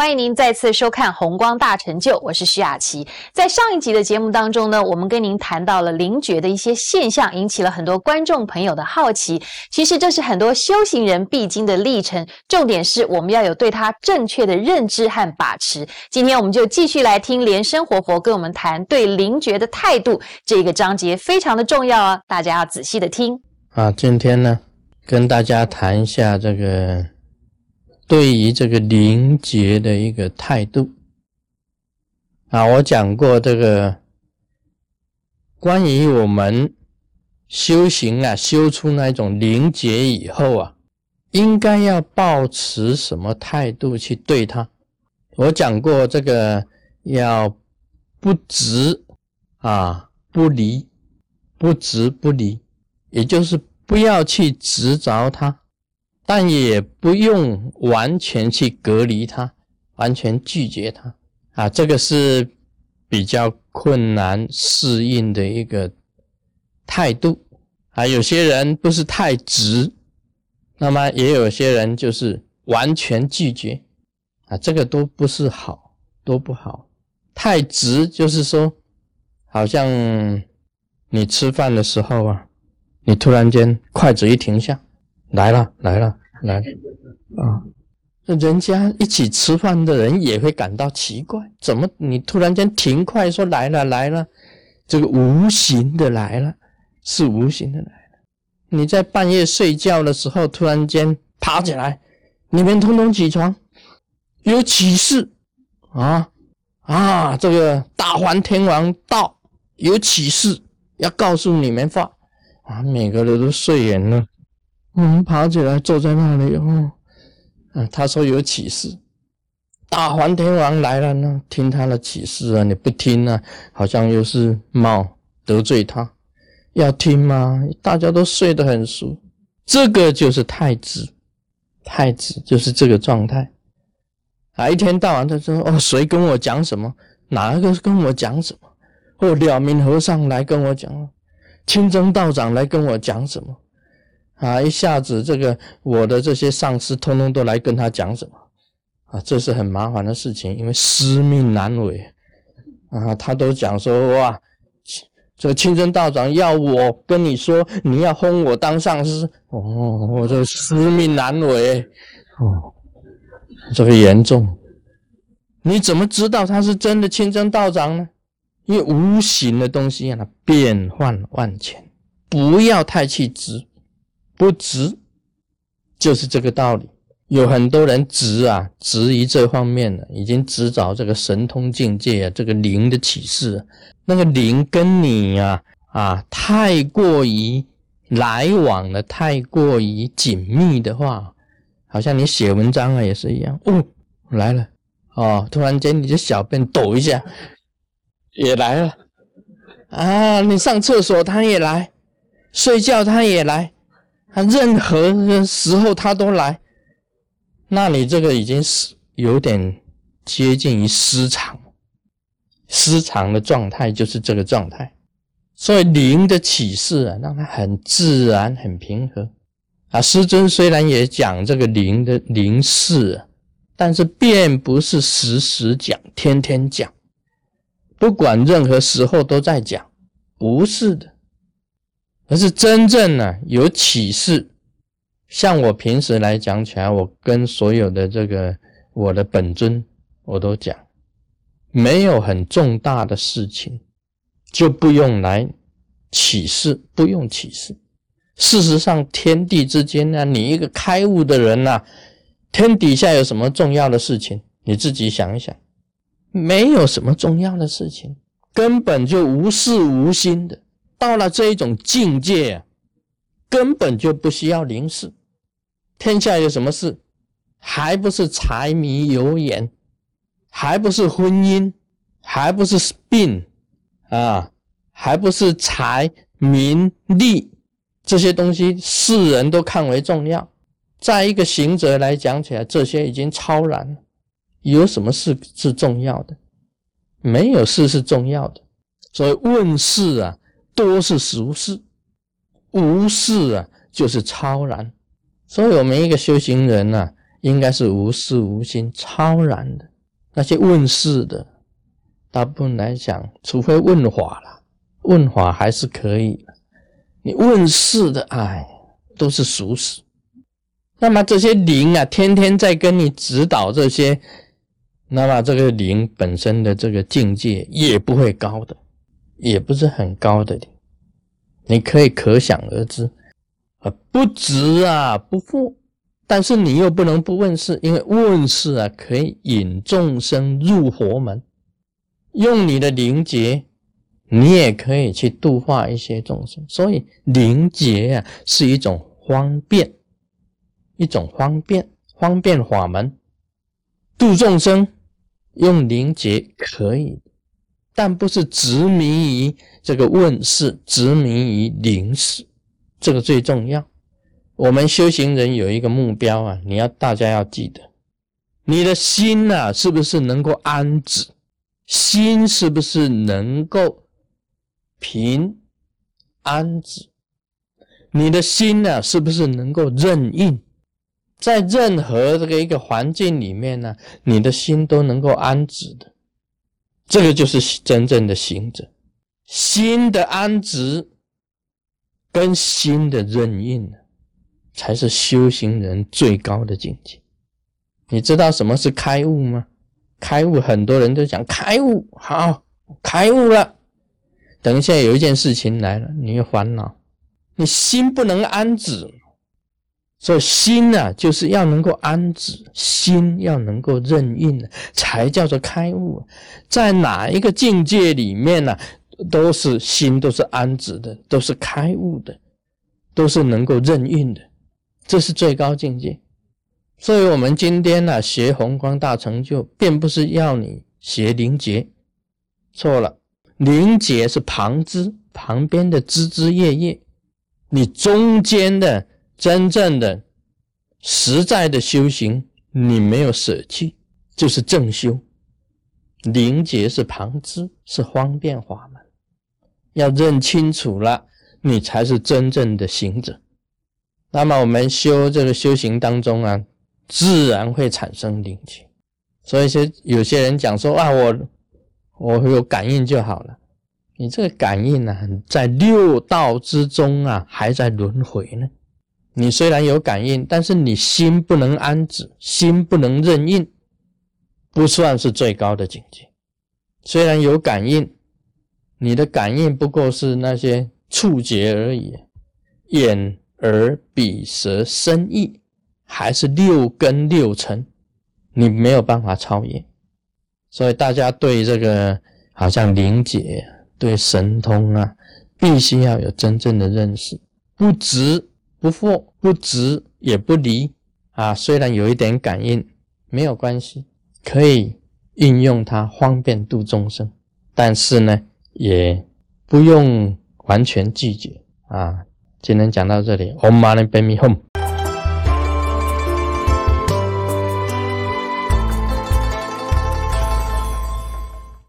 欢迎您再次收看《红光大成就》，我是徐雅琪。在上一集的节目当中呢，我们跟您谈到了灵觉的一些现象，引起了很多观众朋友的好奇。其实这是很多修行人必经的历程，重点是我们要有对它正确的认知和把持。今天我们就继续来听莲生活佛跟我们谈对灵觉的态度，这个章节非常的重要啊，大家要仔细的听。啊，今天呢，跟大家谈一下这个。对于这个灵觉的一个态度啊，我讲过这个关于我们修行啊，修出那种灵觉以后啊，应该要保持什么态度去对他？我讲过这个要不执啊，不离，不执不离，也就是不要去执着他。但也不用完全去隔离他，完全拒绝他啊，这个是比较困难适应的一个态度啊。有些人不是太直，那么也有些人就是完全拒绝啊，这个都不是好，都不好。太直就是说，好像你吃饭的时候啊，你突然间筷子一停下。来了来了来啊！人家一起吃饭的人也会感到奇怪，怎么你突然间停筷说来了来了？这个无形的来了，是无形的来了。你在半夜睡觉的时候突然间爬起来，你们通通起床，有启示啊啊！这个大梵天王到，有启示要告诉你们话啊！每个人都睡眼了。我们爬起来坐在那里哦，嗯，他说有启示，大梵天王来了呢，听他的启示啊，你不听呢，好像又是冒得罪他，要听吗？大家都睡得很熟，这个就是太子，太子就是这个状态啊，一天到晚他说哦，谁跟我讲什么？哪个跟我讲什么？哦，了明和尚来跟我讲，清真道长来跟我讲什么？啊！一下子，这个我的这些上司通通都来跟他讲什么啊？这是很麻烦的事情，因为师命难违啊。他都讲说哇，这清真道长要我跟你说，你要轰我当上司哦。我这师命难违哦，这个严重。你怎么知道他是真的清真道长呢？因为无形的东西啊，变幻万千，不要太去执。不执，就是这个道理。有很多人执啊，执于这方面的，已经执着这个神通境界啊，这个灵的启示。那个灵跟你啊啊太过于来往了，太过于紧密的话，好像你写文章啊也是一样。哦，来了哦，突然间你的小便抖一下，也来了啊！你上厕所他也来，睡觉他也来。他任何时候他都来，那你这个已经是有点接近于失常，失常的状态就是这个状态。所以灵的启示啊，让他很自然、很平和啊。师尊虽然也讲这个灵的灵事，但是并不是时时讲、天天讲，不管任何时候都在讲，不是的。而是真正呢有启示，像我平时来讲起来，我跟所有的这个我的本尊，我都讲，没有很重大的事情，就不用来启示，不用启示。事实上，天地之间呢，你一个开悟的人呐，天底下有什么重要的事情？你自己想一想，没有什么重要的事情，根本就无事无心的。到了这一种境界，根本就不需要灵事。天下有什么事，还不是柴米油盐，还不是婚姻，还不是病啊，还不是财名利这些东西，世人都看为重要。在一个行者来讲起来，这些已经超然了。有什么事是重要的？没有事是重要的。所以问世啊。多是俗事，无事啊，就是超然。所以，我们一个修行人呐，应该是无事无心、超然的。那些问世的，大部分来讲，除非问法了，问法还是可以。你问世的，哎，都是俗事。那么这些灵啊，天天在跟你指导这些，那么这个灵本身的这个境界也不会高的，也不是很高的。你可以可想而知，啊，不值啊，不负。但是你又不能不问世，因为问世啊，可以引众生入佛门，用你的灵劫，你也可以去度化一些众生。所以灵劫啊，是一种方便，一种方便方便法门，度众生用灵劫可以，但不是执迷于这个问世，执迷于灵世，这个最重要。我们修行人有一个目标啊，你要大家要记得，你的心呐，是不是能够安止？心是不是能够平安止？你的心呢，是不是能够任应？在任何这个一个环境里面呢，你的心都能够安止的，这个就是真正的行者。心的安止跟心的任应才是修行人最高的境界。你知道什么是开悟吗？开悟，很多人都讲开悟好，开悟了。等一下有一件事情来了，你有烦恼，你心不能安止，所以心呢，就是要能够安止，心要能够任运才叫做开悟。在哪一个境界里面呢，都是心都是安止的，都是开悟的，都是能够任运的。这是最高境界，所以，我们今天呢学宏光大成就，并不是要你学灵觉，错了，灵觉是旁枝旁边的枝枝叶叶，你中间的真正的实在的修行，你没有舍弃，就是正修。灵觉是旁支，是方便法门，要认清楚了，你才是真正的行者。那么我们修这个修行当中啊，自然会产生灵觉。所以说，有些人讲说啊，我我有感应就好了。你这个感应呢，在六道之中啊，还在轮回呢。你虽然有感应，但是你心不能安止，心不能任应，不算是最高的境界。虽然有感应，你的感应不过是那些触觉而已，眼。耳、鼻、舌、身、意，还是六根六尘，你没有办法超越。所以大家对这个好像灵解、对神通啊，必须要有真正的认识。不值不惑，不执也不离啊。虽然有一点感应，没有关系，可以运用它方便度众生。但是呢，也不用完全拒绝啊。今天讲到这里，Om Mani p a m e home。